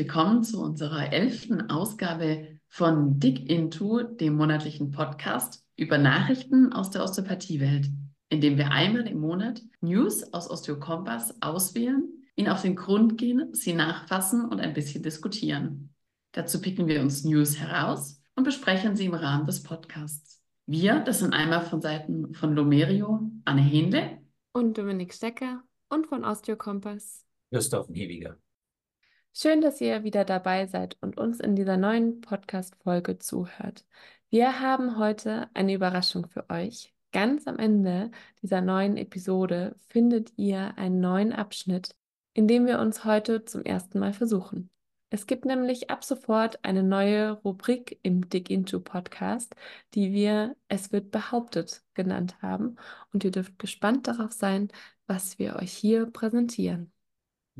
willkommen zu unserer elften Ausgabe von Dig Into, dem monatlichen Podcast über Nachrichten aus der Osteopathiewelt, in dem wir einmal im Monat News aus Osteokompass auswählen, ihnen auf den Grund gehen, sie nachfassen und ein bisschen diskutieren. Dazu picken wir uns News heraus und besprechen sie im Rahmen des Podcasts. Wir, das sind einmal von Seiten von Lomerio, Anne Hähnle und Dominik Stecker und von Osteokompass Christoph Hewiger. Schön, dass ihr wieder dabei seid und uns in dieser neuen Podcast-Folge zuhört. Wir haben heute eine Überraschung für euch. Ganz am Ende dieser neuen Episode findet ihr einen neuen Abschnitt, in dem wir uns heute zum ersten Mal versuchen. Es gibt nämlich ab sofort eine neue Rubrik im Dig Into Podcast, die wir Es wird behauptet genannt haben. Und ihr dürft gespannt darauf sein, was wir euch hier präsentieren.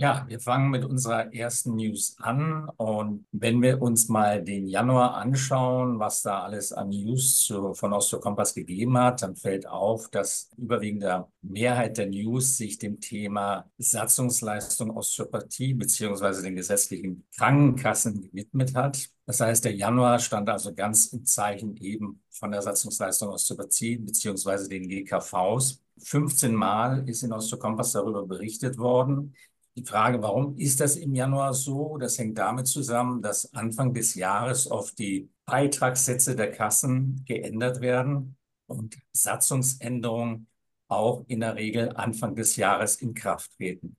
Ja, wir fangen mit unserer ersten News an. Und wenn wir uns mal den Januar anschauen, was da alles an News zu, von Osteokompass gegeben hat, dann fällt auf, dass überwiegende Mehrheit der News sich dem Thema Satzungsleistung Osteopathie beziehungsweise den gesetzlichen Krankenkassen gewidmet hat. Das heißt, der Januar stand also ganz im Zeichen eben von der Satzungsleistung Osteopathie beziehungsweise den GKVs. 15 Mal ist in Osteokompass darüber berichtet worden. Die Frage, warum ist das im Januar so? Das hängt damit zusammen, dass Anfang des Jahres oft die Beitragssätze der Kassen geändert werden und Satzungsänderungen auch in der Regel Anfang des Jahres in Kraft treten.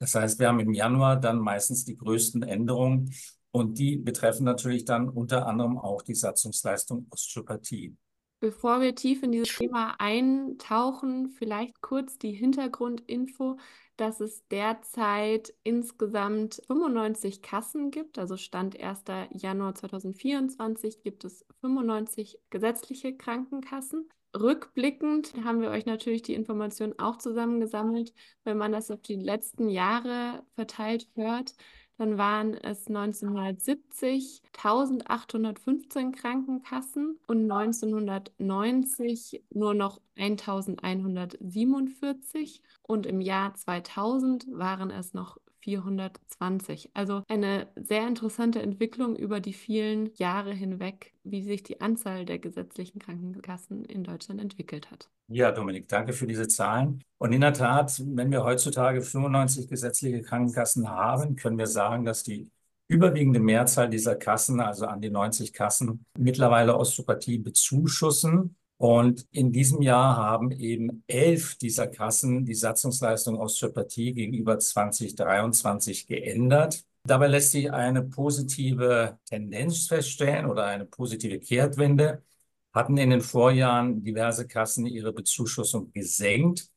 Das heißt, wir haben im Januar dann meistens die größten Änderungen und die betreffen natürlich dann unter anderem auch die Satzungsleistung Osteopathie. Bevor wir tief in dieses Thema eintauchen, vielleicht kurz die Hintergrundinfo dass es derzeit insgesamt 95 Kassen gibt. Also Stand 1. Januar 2024 gibt es 95 gesetzliche Krankenkassen. Rückblickend haben wir euch natürlich die Informationen auch zusammengesammelt. Wenn man das auf die letzten Jahre verteilt hört, dann waren es 1970 1815 Krankenkassen und 1990 nur noch 1147 und im Jahr 2000 waren es noch 420. Also eine sehr interessante Entwicklung über die vielen Jahre hinweg, wie sich die Anzahl der gesetzlichen Krankenkassen in Deutschland entwickelt hat. Ja, Dominik, danke für diese Zahlen. Und in der Tat, wenn wir heutzutage 95 gesetzliche Krankenkassen haben, können wir sagen, dass die überwiegende Mehrzahl dieser Kassen, also an die 90 Kassen, mittlerweile Osteopathie bezuschussen. Und in diesem Jahr haben eben elf dieser Kassen die Satzungsleistung Osteopathie gegenüber 2023 geändert. Dabei lässt sich eine positive Tendenz feststellen oder eine positive Kehrtwende. Hatten in den Vorjahren diverse Kassen ihre Bezuschussung gesenkt.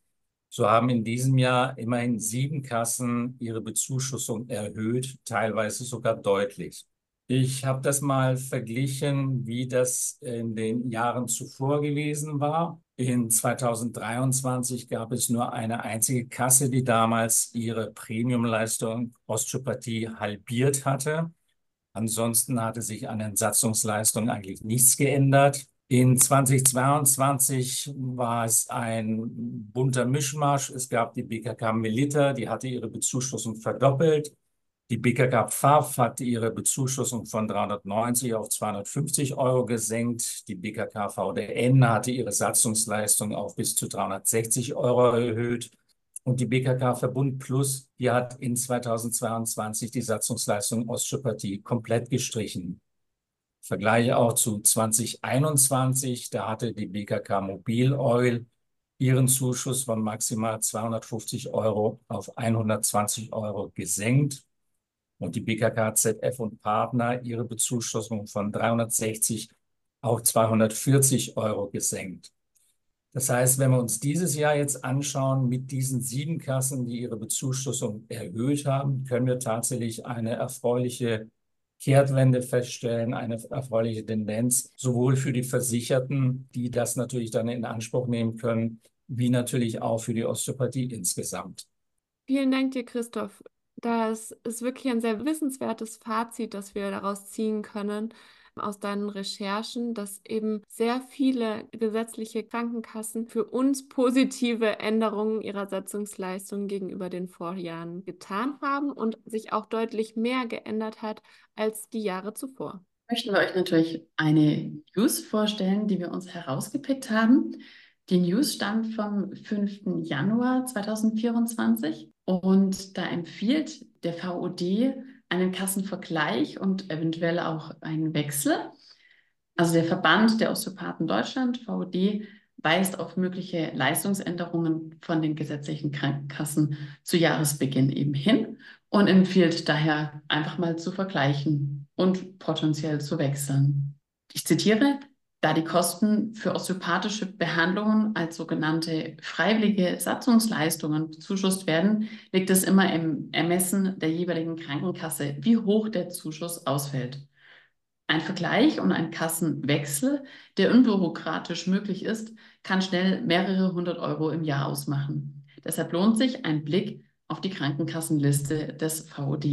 So haben in diesem Jahr immerhin sieben Kassen ihre Bezuschussung erhöht, teilweise sogar deutlich. Ich habe das mal verglichen, wie das in den Jahren zuvor gewesen war. In 2023 gab es nur eine einzige Kasse, die damals ihre Premiumleistung Osteopathie halbiert hatte. Ansonsten hatte sich an den Satzungsleistungen eigentlich nichts geändert. In 2022 war es ein bunter Mischmasch. Es gab die BKK Melita, die hatte ihre Bezuschussung verdoppelt. Die BKK Pfaff hat ihre Bezuschussung von 390 auf 250 Euro gesenkt. Die BKK VDN hatte ihre Satzungsleistung auf bis zu 360 Euro erhöht. Und die BKK Verbund Plus, die hat in 2022 die Satzungsleistung Osteopathie komplett gestrichen. Vergleiche auch zu 2021, da hatte die BKK Mobil Oil ihren Zuschuss von maximal 250 Euro auf 120 Euro gesenkt und die BKK ZF und Partner ihre Bezuschussung von 360 auf 240 Euro gesenkt. Das heißt, wenn wir uns dieses Jahr jetzt anschauen mit diesen sieben Kassen, die ihre Bezuschussung erhöht haben, können wir tatsächlich eine erfreuliche Kehrtwende feststellen, eine erfreuliche Tendenz, sowohl für die Versicherten, die das natürlich dann in Anspruch nehmen können, wie natürlich auch für die Osteopathie insgesamt. Vielen Dank dir, Christoph. Das ist wirklich ein sehr wissenswertes Fazit, das wir daraus ziehen können. aus deinen Recherchen, dass eben sehr viele gesetzliche Krankenkassen für uns positive Änderungen ihrer Satzungsleistung gegenüber den Vorjahren getan haben und sich auch deutlich mehr geändert hat als die Jahre zuvor. Möchten wir euch natürlich eine News vorstellen, die wir uns herausgepickt haben. Die News stammt vom 5. Januar 2024 und da empfiehlt der VOD einen Kassenvergleich und eventuell auch einen Wechsel. Also der Verband der Osteopathen Deutschland, VOD, weist auf mögliche Leistungsänderungen von den gesetzlichen Krankenkassen zu Jahresbeginn eben hin und empfiehlt daher einfach mal zu vergleichen und potenziell zu wechseln. Ich zitiere, da die Kosten für osteopathische Behandlungen als sogenannte freiwillige Satzungsleistungen bezuschusst werden, liegt es immer im Ermessen der jeweiligen Krankenkasse, wie hoch der Zuschuss ausfällt. Ein Vergleich und ein Kassenwechsel, der unbürokratisch möglich ist, kann schnell mehrere hundert Euro im Jahr ausmachen. Deshalb lohnt sich ein Blick auf die Krankenkassenliste des VOD.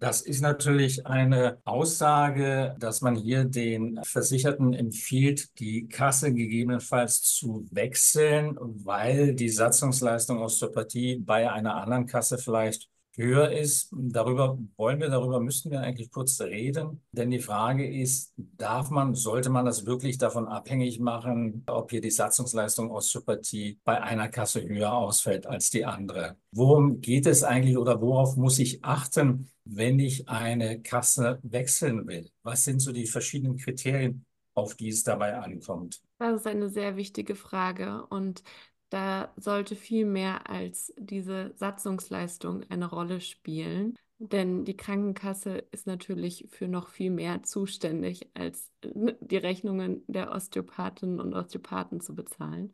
Das ist natürlich eine Aussage, dass man hier den Versicherten empfiehlt, die Kasse gegebenenfalls zu wechseln, weil die Satzungsleistung Osteopathie bei einer anderen Kasse vielleicht höher ist. Darüber wollen wir, darüber müssten wir eigentlich kurz reden. Denn die Frage ist, darf man, sollte man das wirklich davon abhängig machen, ob hier die Satzungsleistung Osteopathie bei einer Kasse höher ausfällt als die andere? Worum geht es eigentlich oder worauf muss ich achten, wenn ich eine Kasse wechseln will? Was sind so die verschiedenen Kriterien, auf die es dabei ankommt? Das ist eine sehr wichtige Frage und da sollte viel mehr als diese Satzungsleistung eine Rolle spielen. Denn die Krankenkasse ist natürlich für noch viel mehr zuständig, als äh, die Rechnungen der Osteopathinnen und Osteopathen zu bezahlen.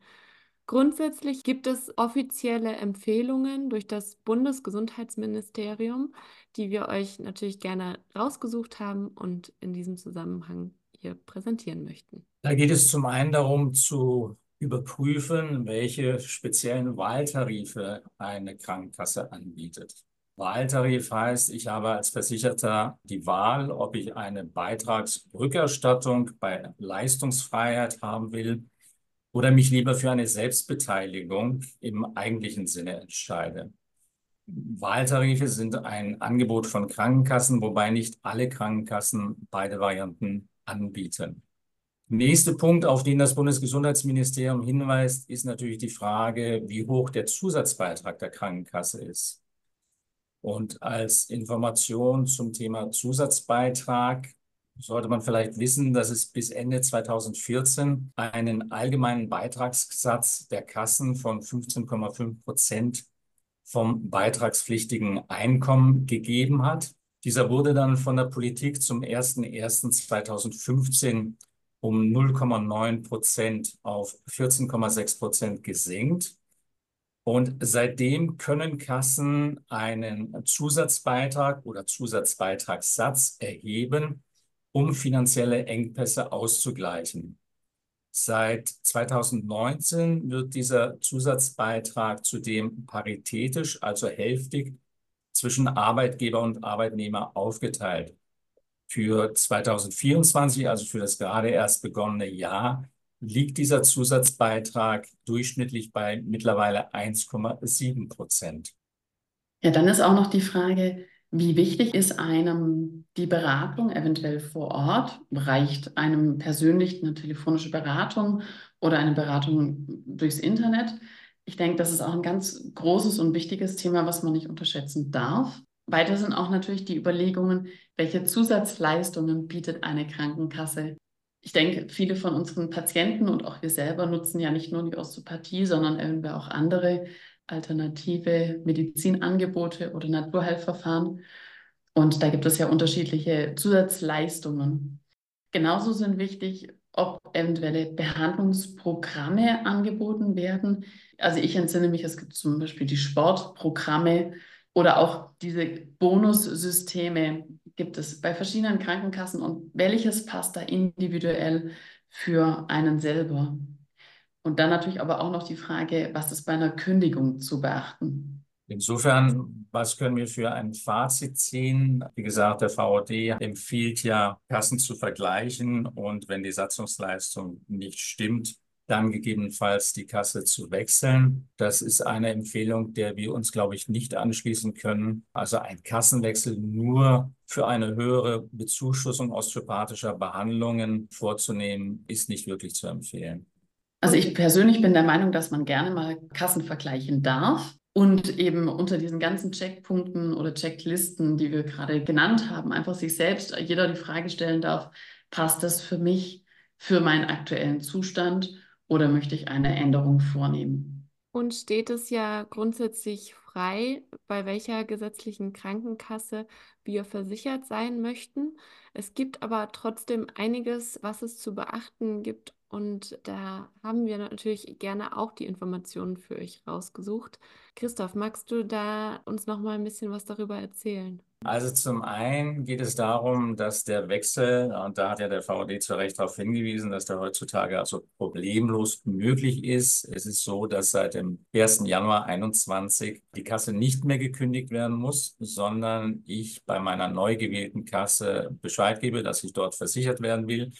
Grundsätzlich gibt es offizielle Empfehlungen durch das Bundesgesundheitsministerium, die wir euch natürlich gerne rausgesucht haben und in diesem Zusammenhang hier präsentieren möchten. Da geht es zum einen darum zu überprüfen, welche speziellen Wahltarife eine Krankenkasse anbietet. Wahltarif heißt, ich habe als Versicherter die Wahl, ob ich eine Beitragsrückerstattung bei Leistungsfreiheit haben will oder mich lieber für eine Selbstbeteiligung im eigentlichen Sinne entscheide. Wahltarife sind ein Angebot von Krankenkassen, wobei nicht alle Krankenkassen beide Varianten anbieten. Nächster Punkt, auf den das Bundesgesundheitsministerium hinweist, ist natürlich die Frage, wie hoch der Zusatzbeitrag der Krankenkasse ist. Und als Information zum Thema Zusatzbeitrag sollte man vielleicht wissen, dass es bis Ende 2014 einen allgemeinen Beitragssatz der Kassen von 15,5 Prozent vom beitragspflichtigen Einkommen gegeben hat. Dieser wurde dann von der Politik zum 01.01.2015 um 0,9 Prozent auf 14,6 Prozent gesenkt. Und seitdem können Kassen einen Zusatzbeitrag oder Zusatzbeitragssatz erheben, um finanzielle Engpässe auszugleichen. Seit 2019 wird dieser Zusatzbeitrag zudem paritätisch, also hälftig, zwischen Arbeitgeber und Arbeitnehmer aufgeteilt. Für 2024, also für das gerade erst begonnene Jahr, liegt dieser Zusatzbeitrag durchschnittlich bei mittlerweile 1,7 Prozent. Ja, dann ist auch noch die Frage, wie wichtig ist einem die Beratung eventuell vor Ort? Reicht einem persönlich eine telefonische Beratung oder eine Beratung durchs Internet? Ich denke, das ist auch ein ganz großes und wichtiges Thema, was man nicht unterschätzen darf. Weiter sind auch natürlich die Überlegungen, welche Zusatzleistungen bietet eine Krankenkasse. Ich denke, viele von unseren Patienten und auch wir selber nutzen ja nicht nur die Osteopathie, sondern irgendwie auch andere alternative Medizinangebote oder Naturheilverfahren. Und da gibt es ja unterschiedliche Zusatzleistungen. Genauso sind wichtig, ob eventuelle Behandlungsprogramme angeboten werden. Also ich entsinne mich, es gibt zum Beispiel die Sportprogramme, oder auch diese Bonussysteme gibt es bei verschiedenen Krankenkassen und welches passt da individuell für einen selber? Und dann natürlich aber auch noch die Frage, was ist bei einer Kündigung zu beachten? Insofern, was können wir für ein Fazit ziehen? Wie gesagt, der VOD empfiehlt ja, Kassen zu vergleichen und wenn die Satzungsleistung nicht stimmt, dann gegebenenfalls die Kasse zu wechseln. Das ist eine Empfehlung, der wir uns, glaube ich, nicht anschließen können. Also ein Kassenwechsel nur für eine höhere Bezuschussung osteopathischer Behandlungen vorzunehmen, ist nicht wirklich zu empfehlen. Also ich persönlich bin der Meinung, dass man gerne mal Kassen vergleichen darf. Und eben unter diesen ganzen Checkpunkten oder Checklisten, die wir gerade genannt haben, einfach sich selbst jeder die Frage stellen darf, passt das für mich, für meinen aktuellen Zustand oder möchte ich eine Änderung vornehmen? Und steht es ja grundsätzlich frei, bei welcher gesetzlichen Krankenkasse wir versichert sein möchten. Es gibt aber trotzdem einiges, was es zu beachten gibt. Und da haben wir natürlich gerne auch die Informationen für euch rausgesucht. Christoph, magst du da uns noch mal ein bisschen was darüber erzählen? Also zum einen geht es darum, dass der Wechsel, und da hat ja der VOD zu Recht darauf hingewiesen, dass der heutzutage also problemlos möglich ist. Es ist so, dass seit dem 1. Januar 2021 die Kasse nicht mehr gekündigt werden muss, sondern ich bei meiner neu gewählten Kasse Bescheid gebe, dass ich dort versichert werden will.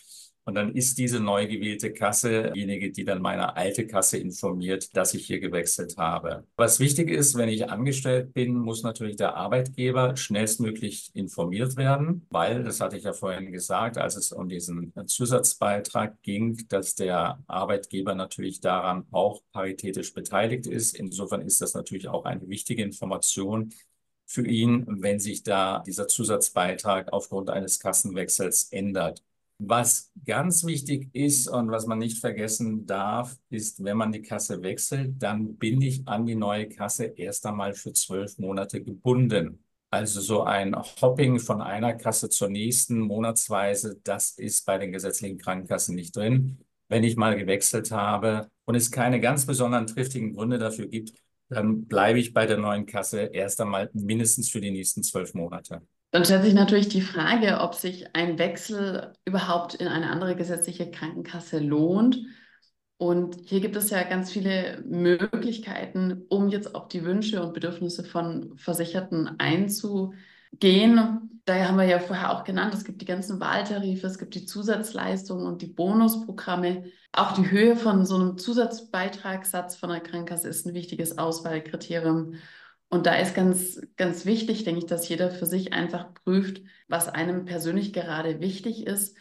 Und dann ist diese neu gewählte Kasse diejenige, die dann meine alte Kasse informiert, dass ich hier gewechselt habe. Was wichtig ist, wenn ich angestellt bin, muss natürlich der Arbeitgeber schnellstmöglich informiert werden, weil, das hatte ich ja vorhin gesagt, als es um diesen Zusatzbeitrag ging, dass der Arbeitgeber natürlich daran auch paritätisch beteiligt ist. Insofern ist das natürlich auch eine wichtige Information, für ihn, wenn sich da dieser Zusatzbeitrag aufgrund eines Kassenwechsels ändert. Was ganz wichtig ist und was man nicht vergessen darf, ist, wenn man die Kasse wechselt, dann bin ich an die neue Kasse erst einmal für zwölf Monate gebunden. Also so ein Hopping von einer Kasse zur nächsten monatsweise, das ist bei den gesetzlichen Krankenkassen nicht drin. Wenn ich mal gewechselt habe und es keine ganz besonderen triftigen Gründe dafür gibt, dann bleibe ich bei der neuen Kasse erst einmal mindestens für die nächsten zwölf Monate. Dann stellt sich natürlich die Frage, ob sich ein Wechsel überhaupt in eine andere gesetzliche Krankenkasse lohnt. Und hier gibt es ja ganz viele Möglichkeiten, um jetzt auf die Wünsche und Bedürfnisse von Versicherten einzugehen. Daher haben wir ja vorher auch genannt, es gibt die ganzen Wahltarife, es gibt die Zusatzleistungen und die Bonusprogramme. Auch die Höhe von so einem Zusatzbeitragssatz von der Krankenkasse ist ein wichtiges Auswahlkriterium. Und da ist ganz, ganz wichtig, denke ich, dass jeder für sich einfach prüft, was einem persönlich gerade wichtig ist.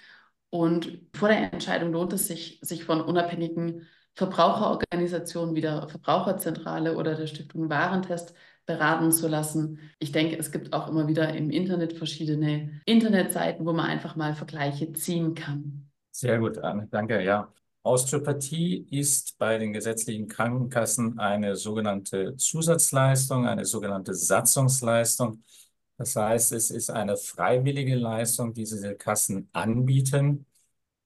Und vor der Entscheidung lohnt es sich, sich von unabhängigen Verbraucherorganisationen wie der Verbraucherzentrale oder der Stiftung Warentest beraten zu lassen. Ich denke, es gibt auch immer wieder im Internet verschiedene Internetseiten, wo man einfach mal Vergleiche ziehen kann. Sehr gut, Anne. Danke, ja. Osteopathie ist bei den gesetzlichen Krankenkassen eine sogenannte Zusatzleistung, eine sogenannte Satzungsleistung. Das heißt, es ist eine freiwillige Leistung, die diese Kassen anbieten.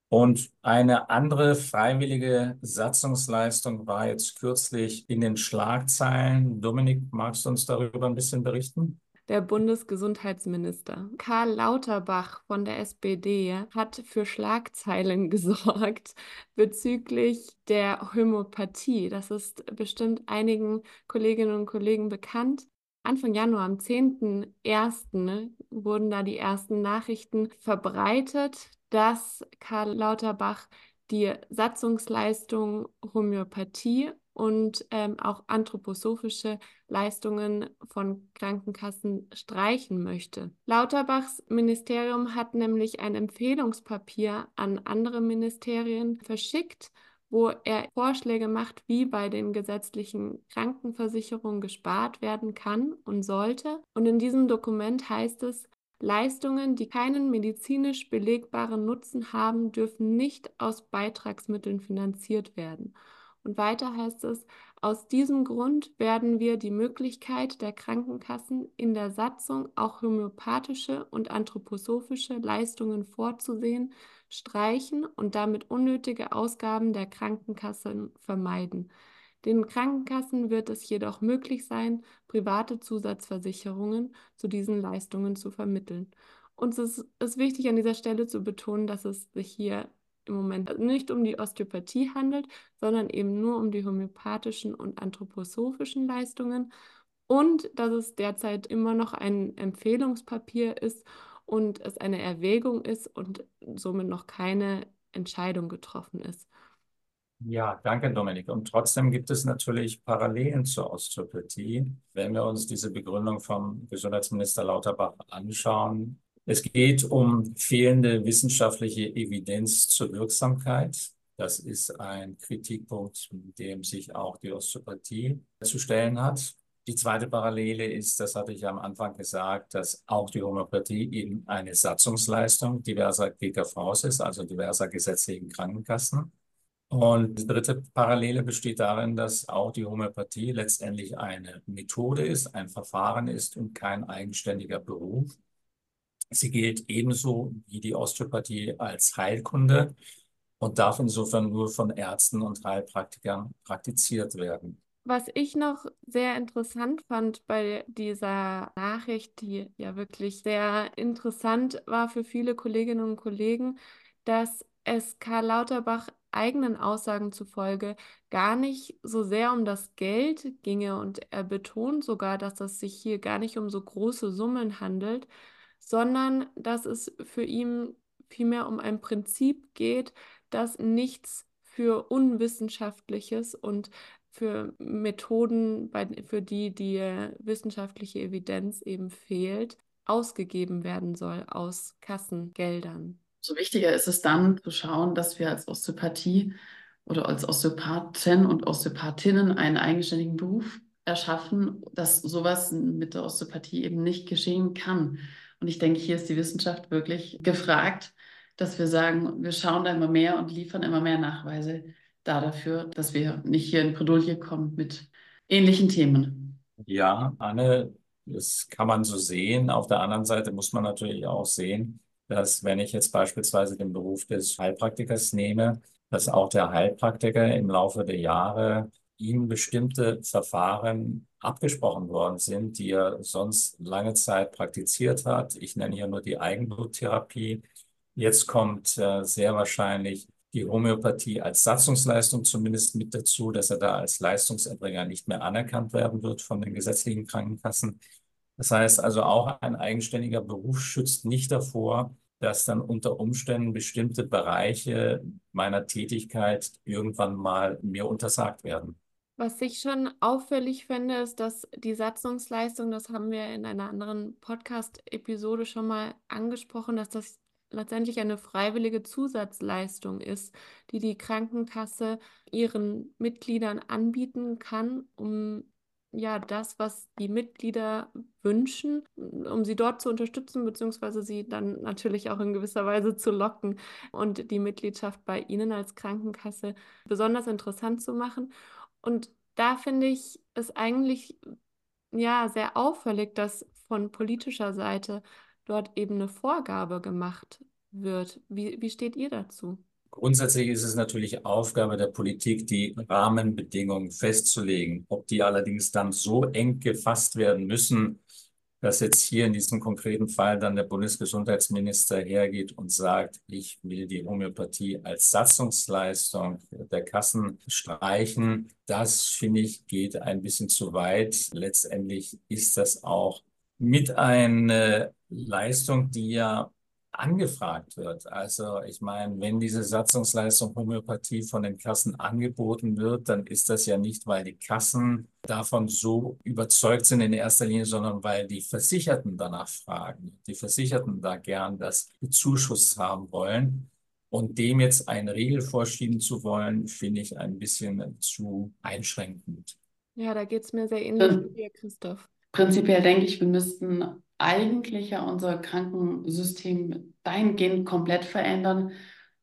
Und eine andere freiwillige Satzungsleistung war jetzt kürzlich in den Schlagzeilen. Dominik, magst du uns darüber ein bisschen berichten? Der Bundesgesundheitsminister. Karl Lauterbach von der SPD hat für Schlagzeilen gesorgt bezüglich der Homöopathie. Das ist bestimmt einigen Kolleginnen und Kollegen bekannt. Anfang Januar, am 10.01., ne, wurden da die ersten Nachrichten verbreitet, dass Karl Lauterbach die Satzungsleistung Homöopathie und ähm, auch anthroposophische Leistungen von Krankenkassen streichen möchte. Lauterbachs Ministerium hat nämlich ein Empfehlungspapier an andere Ministerien verschickt, wo er Vorschläge macht, wie bei den gesetzlichen Krankenversicherungen gespart werden kann und sollte. Und in diesem Dokument heißt es, Leistungen, die keinen medizinisch belegbaren Nutzen haben, dürfen nicht aus Beitragsmitteln finanziert werden. Und weiter heißt es, aus diesem Grund werden wir die Möglichkeit der Krankenkassen in der Satzung auch homöopathische und anthroposophische Leistungen vorzusehen, streichen und damit unnötige Ausgaben der Krankenkassen vermeiden. Den Krankenkassen wird es jedoch möglich sein, private Zusatzversicherungen zu diesen Leistungen zu vermitteln. Uns ist, ist wichtig an dieser Stelle zu betonen, dass es sich hier im Moment nicht um die Osteopathie handelt, sondern eben nur um die homöopathischen und anthroposophischen Leistungen. und dass es derzeit immer noch ein Empfehlungspapier ist und es eine Erwägung ist und somit noch keine Entscheidung getroffen ist. Ja, danke, Dominik. Und trotzdem gibt es natürlich Parallelen zur Osteopathie. Wenn wir uns diese Begründung vom Gesundheitsminister Lauterbach anschauen, es geht um fehlende wissenschaftliche Evidenz zur Wirksamkeit. Das ist ein Kritikpunkt, mit dem sich auch die Osteopathie zu stellen hat. Die zweite Parallele ist, das hatte ich am Anfang gesagt, dass auch die Homöopathie eben eine Satzungsleistung diverser GKVs ist, also diverser gesetzlichen Krankenkassen. Und die dritte Parallele besteht darin, dass auch die Homöopathie letztendlich eine Methode ist, ein Verfahren ist und kein eigenständiger Beruf. Sie gilt ebenso wie die Osteopathie als Heilkunde und darf insofern nur von Ärzten und Heilpraktikern praktiziert werden. Was ich noch sehr interessant fand bei dieser Nachricht, die ja wirklich sehr interessant war für viele Kolleginnen und Kollegen, dass es Karl Lauterbach eigenen Aussagen zufolge gar nicht so sehr um das Geld ginge und er betont sogar, dass es sich hier gar nicht um so große Summen handelt, sondern dass es für ihn vielmehr um ein Prinzip geht, dass nichts für Unwissenschaftliches und für Methoden, bei, für die die wissenschaftliche Evidenz eben fehlt, ausgegeben werden soll aus Kassengeldern. So wichtiger ist es dann zu schauen, dass wir als Osteopathie oder als Osteopathen und Osteopathinnen einen eigenständigen Beruf erschaffen, dass sowas mit der Osteopathie eben nicht geschehen kann. Und ich denke, hier ist die Wissenschaft wirklich gefragt, dass wir sagen, wir schauen da immer mehr und liefern immer mehr Nachweise da dafür, dass wir nicht hier in Bredouille kommen mit ähnlichen Themen. Ja, Anne, das kann man so sehen. Auf der anderen Seite muss man natürlich auch sehen, dass wenn ich jetzt beispielsweise den Beruf des Heilpraktikers nehme, dass auch der Heilpraktiker im Laufe der Jahre ihm bestimmte Verfahren abgesprochen worden sind, die er sonst lange Zeit praktiziert hat. Ich nenne hier nur die Eigenbluttherapie. Jetzt kommt äh, sehr wahrscheinlich die Homöopathie als Satzungsleistung zumindest mit dazu, dass er da als Leistungserbringer nicht mehr anerkannt werden wird von den gesetzlichen Krankenkassen. Das heißt also, auch ein eigenständiger Beruf schützt nicht davor, dass dann unter Umständen bestimmte Bereiche meiner Tätigkeit irgendwann mal mir untersagt werden. Was ich schon auffällig finde, ist, dass die Satzungsleistung, das haben wir in einer anderen Podcast-Episode schon mal angesprochen, dass das letztendlich eine freiwillige Zusatzleistung ist, die die Krankenkasse ihren Mitgliedern anbieten kann, um ja das, was die Mitglieder wünschen, um sie dort zu unterstützen, beziehungsweise sie dann natürlich auch in gewisser Weise zu locken und die Mitgliedschaft bei Ihnen als Krankenkasse besonders interessant zu machen. Und da finde ich es eigentlich ja sehr auffällig, dass von politischer Seite dort eben eine Vorgabe gemacht wird. Wie, wie steht ihr dazu? Grundsätzlich ist es natürlich Aufgabe der Politik, die Rahmenbedingungen festzulegen. Ob die allerdings dann so eng gefasst werden müssen, dass jetzt hier in diesem konkreten Fall dann der Bundesgesundheitsminister hergeht und sagt, ich will die Homöopathie als Satzungsleistung der Kassen streichen, das finde ich geht ein bisschen zu weit. Letztendlich ist das auch mit einer Leistung, die ja angefragt wird. Also ich meine, wenn diese Satzungsleistung Homöopathie von den Kassen angeboten wird, dann ist das ja nicht, weil die Kassen davon so überzeugt sind in erster Linie, sondern weil die Versicherten danach fragen. Die Versicherten da gern das Zuschuss haben wollen. Und dem jetzt einen Riegel vorschieben zu wollen, finde ich ein bisschen zu einschränkend. Ja, da geht es mir sehr ähnlich wie Christoph. Prinzipiell denke ich, wir müssten eigentlich ja unser Krankensystem dahingehend komplett verändern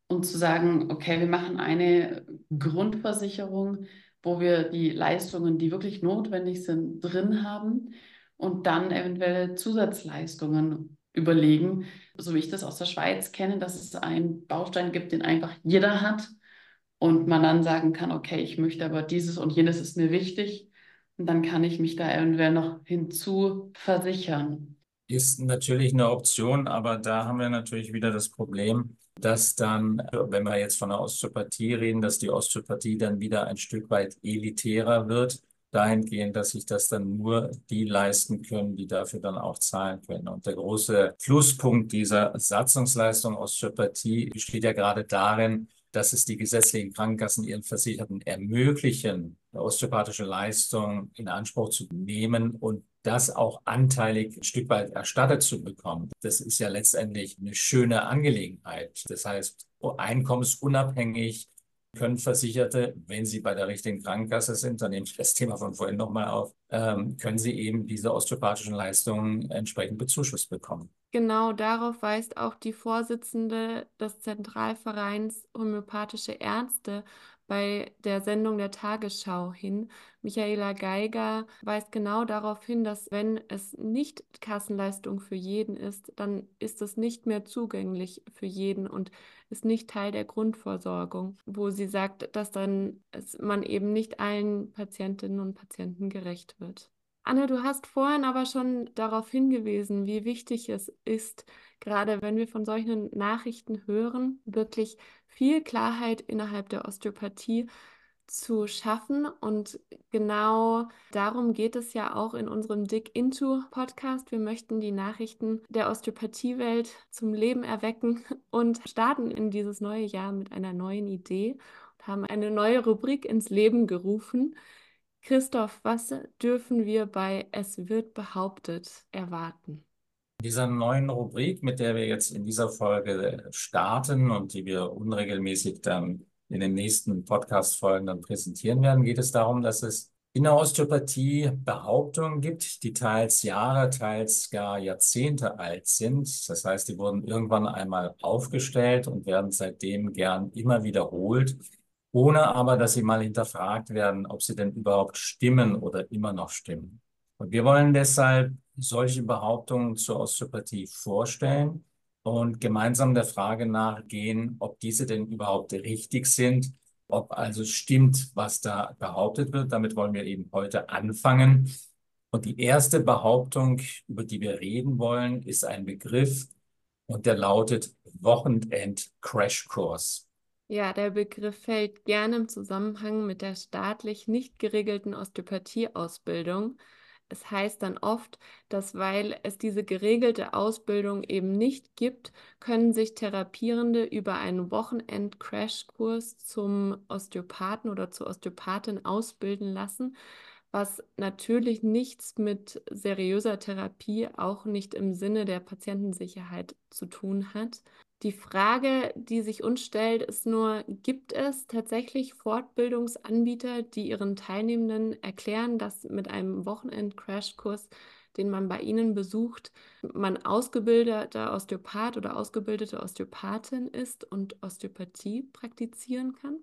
und zu sagen, okay, wir machen eine Grundversicherung, wo wir die Leistungen, die wirklich notwendig sind, drin haben und dann eventuell Zusatzleistungen überlegen, so wie ich das aus der Schweiz kenne, dass es einen Baustein gibt, den einfach jeder hat und man dann sagen kann, okay, ich möchte aber dieses und jenes ist mir wichtig und dann kann ich mich da eventuell noch hinzu versichern ist natürlich eine Option, aber da haben wir natürlich wieder das Problem, dass dann, wenn wir jetzt von der Osteopathie reden, dass die Osteopathie dann wieder ein Stück weit elitärer wird, dahingehend, dass sich das dann nur die leisten können, die dafür dann auch zahlen können. Und der große Pluspunkt dieser Satzungsleistung Osteopathie besteht ja gerade darin, dass es die gesetzlichen Krankenkassen ihren Versicherten ermöglichen, osteopathische Leistung in Anspruch zu nehmen und das auch anteilig ein Stück weit erstattet zu bekommen. Das ist ja letztendlich eine schöne Angelegenheit. Das heißt, einkommensunabhängig können Versicherte, wenn sie bei der richtigen Krankenkasse sind, dann nehme ich das Thema von vorhin nochmal auf, ähm, können sie eben diese osteopathischen Leistungen entsprechend bezuschusst bekommen. Genau darauf weist auch die Vorsitzende des Zentralvereins Homöopathische Ärzte bei der Sendung der Tagesschau hin. Michaela Geiger weist genau darauf hin, dass wenn es nicht Kassenleistung für jeden ist, dann ist es nicht mehr zugänglich für jeden und ist nicht Teil der Grundversorgung, wo sie sagt, dass dann man eben nicht allen Patientinnen und Patienten gerecht wird. Anne, du hast vorhin aber schon darauf hingewiesen, wie wichtig es ist, gerade wenn wir von solchen Nachrichten hören, wirklich viel Klarheit innerhalb der Osteopathie zu schaffen. Und genau darum geht es ja auch in unserem Dig Into Podcast. Wir möchten die Nachrichten der Osteopathiewelt zum Leben erwecken und starten in dieses neue Jahr mit einer neuen Idee und haben eine neue Rubrik ins Leben gerufen, Christoph, was dürfen wir bei Es wird behauptet erwarten? In dieser neuen Rubrik, mit der wir jetzt in dieser Folge starten und die wir unregelmäßig dann in den nächsten Podcast-Folgen dann präsentieren werden, geht es darum, dass es in der Osteopathie Behauptungen gibt, die teils Jahre, teils gar Jahrzehnte alt sind. Das heißt, die wurden irgendwann einmal aufgestellt und werden seitdem gern immer wiederholt ohne aber, dass sie mal hinterfragt werden, ob sie denn überhaupt stimmen oder immer noch stimmen. Und wir wollen deshalb solche Behauptungen zur Osteopathie vorstellen und gemeinsam der Frage nachgehen, ob diese denn überhaupt richtig sind, ob also stimmt, was da behauptet wird. Damit wollen wir eben heute anfangen. Und die erste Behauptung, über die wir reden wollen, ist ein Begriff und der lautet Wochenend-Crashkurs. Ja, der Begriff fällt gerne im Zusammenhang mit der staatlich nicht geregelten Osteopathieausbildung. Es heißt dann oft, dass weil es diese geregelte Ausbildung eben nicht gibt, können sich Therapierende über einen Wochenend-Crashkurs zum Osteopathen oder zur Osteopathin ausbilden lassen, was natürlich nichts mit seriöser Therapie, auch nicht im Sinne der Patientensicherheit zu tun hat. Die Frage, die sich uns stellt, ist nur, gibt es tatsächlich Fortbildungsanbieter, die ihren Teilnehmenden erklären, dass mit einem Wochenend-Crashkurs, den man bei ihnen besucht, man ausgebildeter Osteopath oder ausgebildete Osteopathin ist und Osteopathie praktizieren kann?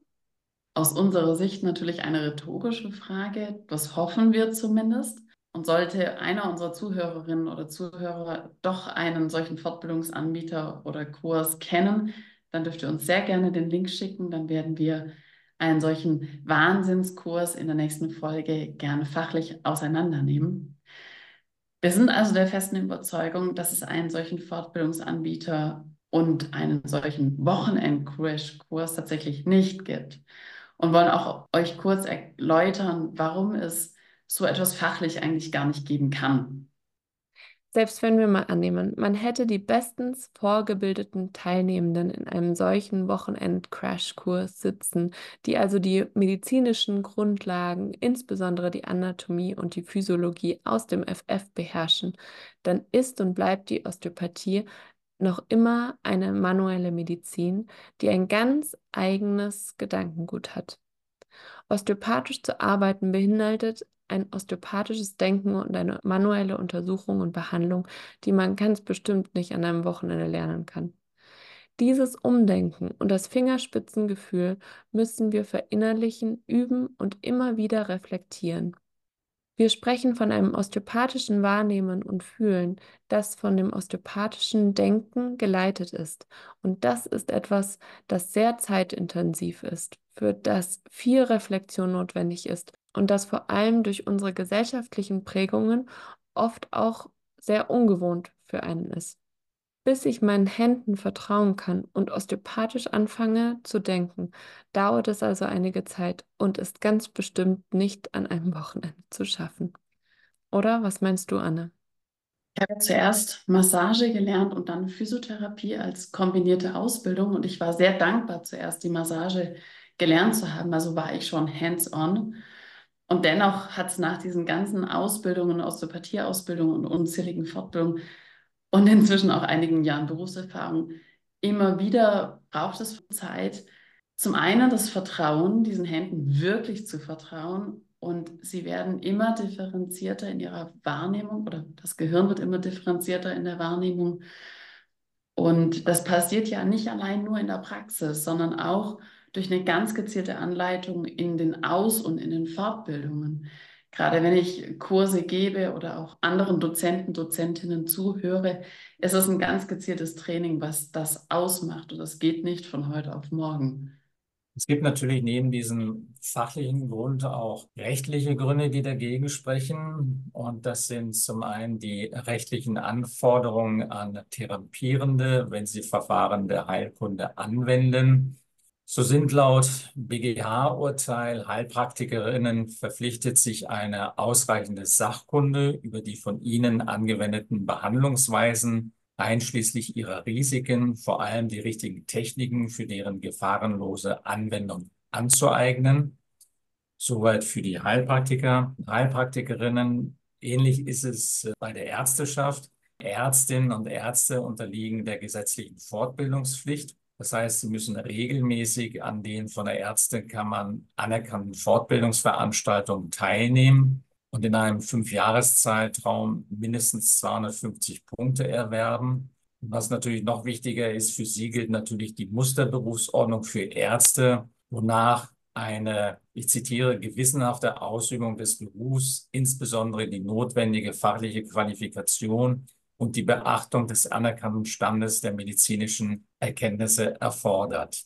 Aus unserer Sicht natürlich eine rhetorische Frage. Das hoffen wir zumindest. Und sollte einer unserer Zuhörerinnen oder Zuhörer doch einen solchen Fortbildungsanbieter oder Kurs kennen, dann dürft ihr uns sehr gerne den Link schicken. Dann werden wir einen solchen Wahnsinnskurs in der nächsten Folge gerne fachlich auseinandernehmen. Wir sind also der festen Überzeugung, dass es einen solchen Fortbildungsanbieter und einen solchen Wochenend-Crash-Kurs tatsächlich nicht gibt. Und wollen auch euch kurz erläutern, warum es so etwas fachlich eigentlich gar nicht geben kann. Selbst wenn wir mal annehmen, man hätte die bestens vorgebildeten Teilnehmenden in einem solchen Wochenend-Crashkurs sitzen, die also die medizinischen Grundlagen, insbesondere die Anatomie und die Physiologie aus dem FF beherrschen, dann ist und bleibt die Osteopathie noch immer eine manuelle Medizin, die ein ganz eigenes Gedankengut hat. Osteopathisch zu arbeiten beinhaltet ein osteopathisches Denken und eine manuelle Untersuchung und Behandlung, die man ganz bestimmt nicht an einem Wochenende lernen kann. Dieses Umdenken und das Fingerspitzengefühl müssen wir verinnerlichen, üben und immer wieder reflektieren. Wir sprechen von einem osteopathischen Wahrnehmen und Fühlen, das von dem osteopathischen Denken geleitet ist. Und das ist etwas, das sehr zeitintensiv ist, für das viel Reflexion notwendig ist und das vor allem durch unsere gesellschaftlichen Prägungen oft auch sehr ungewohnt für einen ist. Bis ich meinen Händen vertrauen kann und osteopathisch anfange zu denken, dauert es also einige Zeit und ist ganz bestimmt nicht an einem Wochenende zu schaffen. Oder was meinst du, Anne? Ich habe zuerst Massage gelernt und dann Physiotherapie als kombinierte Ausbildung und ich war sehr dankbar, zuerst die Massage gelernt zu haben. Also war ich schon hands-on. Und dennoch hat es nach diesen ganzen Ausbildungen, Osteopathie-Ausbildungen und unzähligen Fortbildungen und inzwischen auch einigen Jahren Berufserfahrung immer wieder braucht es Zeit, zum einen das Vertrauen, diesen Händen wirklich zu vertrauen und sie werden immer differenzierter in ihrer Wahrnehmung oder das Gehirn wird immer differenzierter in der Wahrnehmung. Und das passiert ja nicht allein nur in der Praxis, sondern auch durch eine ganz gezielte Anleitung in den Aus- und in den Fortbildungen. Gerade wenn ich Kurse gebe oder auch anderen Dozenten, Dozentinnen zuhöre, ist es ein ganz gezieltes Training, was das ausmacht. Und das geht nicht von heute auf morgen. Es gibt natürlich neben diesem fachlichen Grund auch rechtliche Gründe, die dagegen sprechen. Und das sind zum einen die rechtlichen Anforderungen an Therapierende, wenn sie Verfahren der Heilkunde anwenden. So sind laut BGH-Urteil Heilpraktikerinnen verpflichtet, sich eine ausreichende Sachkunde über die von ihnen angewendeten Behandlungsweisen einschließlich ihrer Risiken, vor allem die richtigen Techniken für deren gefahrenlose Anwendung anzueignen. Soweit für die Heilpraktiker, Heilpraktikerinnen. Ähnlich ist es bei der Ärzteschaft. Ärztinnen und Ärzte unterliegen der gesetzlichen Fortbildungspflicht. Das heißt, sie müssen regelmäßig an den von der Ärztekammer anerkannten Fortbildungsveranstaltungen teilnehmen und in einem Fünfjahreszeitraum mindestens 250 Punkte erwerben. Was natürlich noch wichtiger ist, für sie gilt natürlich die Musterberufsordnung für Ärzte, wonach eine, ich zitiere, gewissenhafte Ausübung des Berufs, insbesondere die notwendige fachliche Qualifikation und die Beachtung des anerkannten Standes der medizinischen Erkenntnisse erfordert.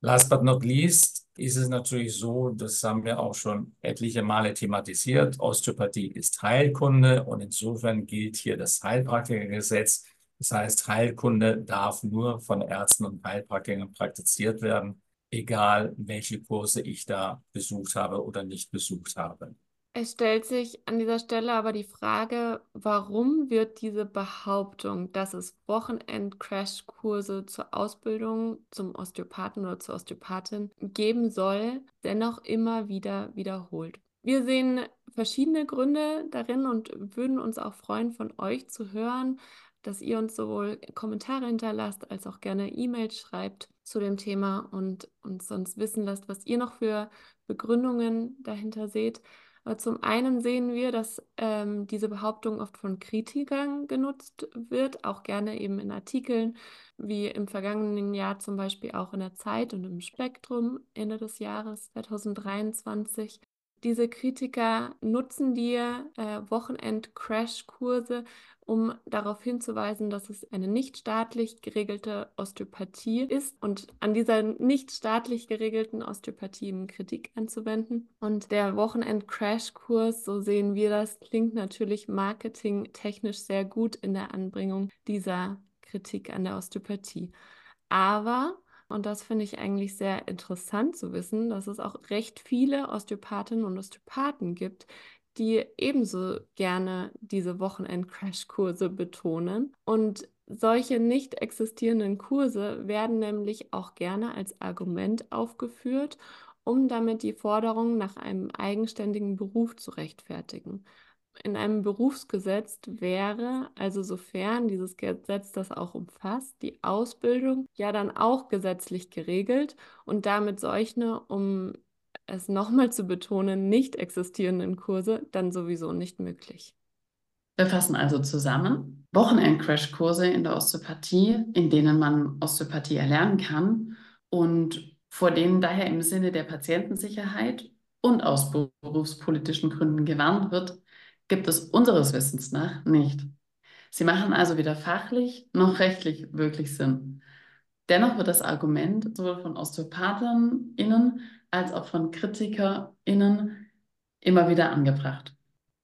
Last but not least ist es natürlich so, das haben wir auch schon etliche Male thematisiert, Osteopathie ist Heilkunde und insofern gilt hier das Heilpraktikergesetz. Das heißt, Heilkunde darf nur von Ärzten und Heilpraktikern praktiziert werden, egal welche Kurse ich da besucht habe oder nicht besucht habe. Es stellt sich an dieser Stelle aber die Frage, warum wird diese Behauptung, dass es Wochenend-Crashkurse zur Ausbildung zum Osteopathen oder zur Osteopathin geben soll, dennoch immer wieder wiederholt? Wir sehen verschiedene Gründe darin und würden uns auch freuen, von euch zu hören, dass ihr uns sowohl Kommentare hinterlasst als auch gerne E-Mails schreibt zu dem Thema und uns sonst wissen lasst, was ihr noch für Begründungen dahinter seht. Zum einen sehen wir, dass ähm, diese Behauptung oft von Kritikern genutzt wird, auch gerne eben in Artikeln, wie im vergangenen Jahr zum Beispiel auch in der Zeit und im Spektrum Ende des Jahres 2023. Diese Kritiker nutzen die äh, Wochenend-Crash-Kurse, um darauf hinzuweisen, dass es eine nicht staatlich geregelte Osteopathie ist und an dieser nicht staatlich geregelten Osteopathie Kritik anzuwenden. Und der Wochenend-Crash-Kurs, so sehen wir das, klingt natürlich marketingtechnisch sehr gut in der Anbringung dieser Kritik an der Osteopathie. Aber und das finde ich eigentlich sehr interessant zu wissen, dass es auch recht viele Osteopathinnen und Osteopathen gibt, die ebenso gerne diese Wochenend-Crash-Kurse betonen. Und solche nicht existierenden Kurse werden nämlich auch gerne als Argument aufgeführt, um damit die Forderung nach einem eigenständigen Beruf zu rechtfertigen in einem Berufsgesetz wäre, also sofern dieses Gesetz das auch umfasst, die Ausbildung ja dann auch gesetzlich geregelt und damit solche, um es nochmal zu betonen, nicht existierenden Kurse dann sowieso nicht möglich. Wir fassen also zusammen. Wochenend-Crash-Kurse in der Osteopathie, in denen man Osteopathie erlernen kann und vor denen daher im Sinne der Patientensicherheit und aus berufspolitischen Gründen gewarnt wird, gibt es unseres Wissens nach nicht. Sie machen also weder fachlich noch rechtlich wirklich Sinn. Dennoch wird das Argument sowohl von OsteopathenInnen als auch von KritikerInnen immer wieder angebracht.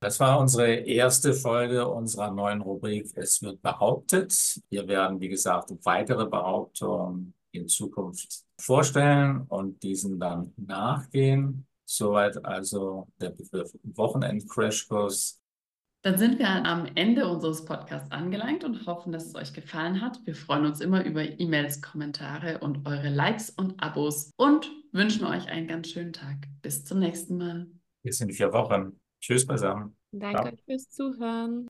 Das war unsere erste Folge unserer neuen Rubrik Es wird behauptet. Wir werden, wie gesagt, weitere Behauptungen in Zukunft vorstellen und diesen dann nachgehen. Soweit also der Begriff Wochenend-Crashkurs. Dann sind wir am Ende unseres Podcasts angelangt und hoffen, dass es euch gefallen hat. Wir freuen uns immer über E-Mails, Kommentare und eure Likes und Abos und wünschen euch einen ganz schönen Tag. Bis zum nächsten Mal. Bis in vier Wochen. Tschüss beisammen. Danke euch fürs Zuhören.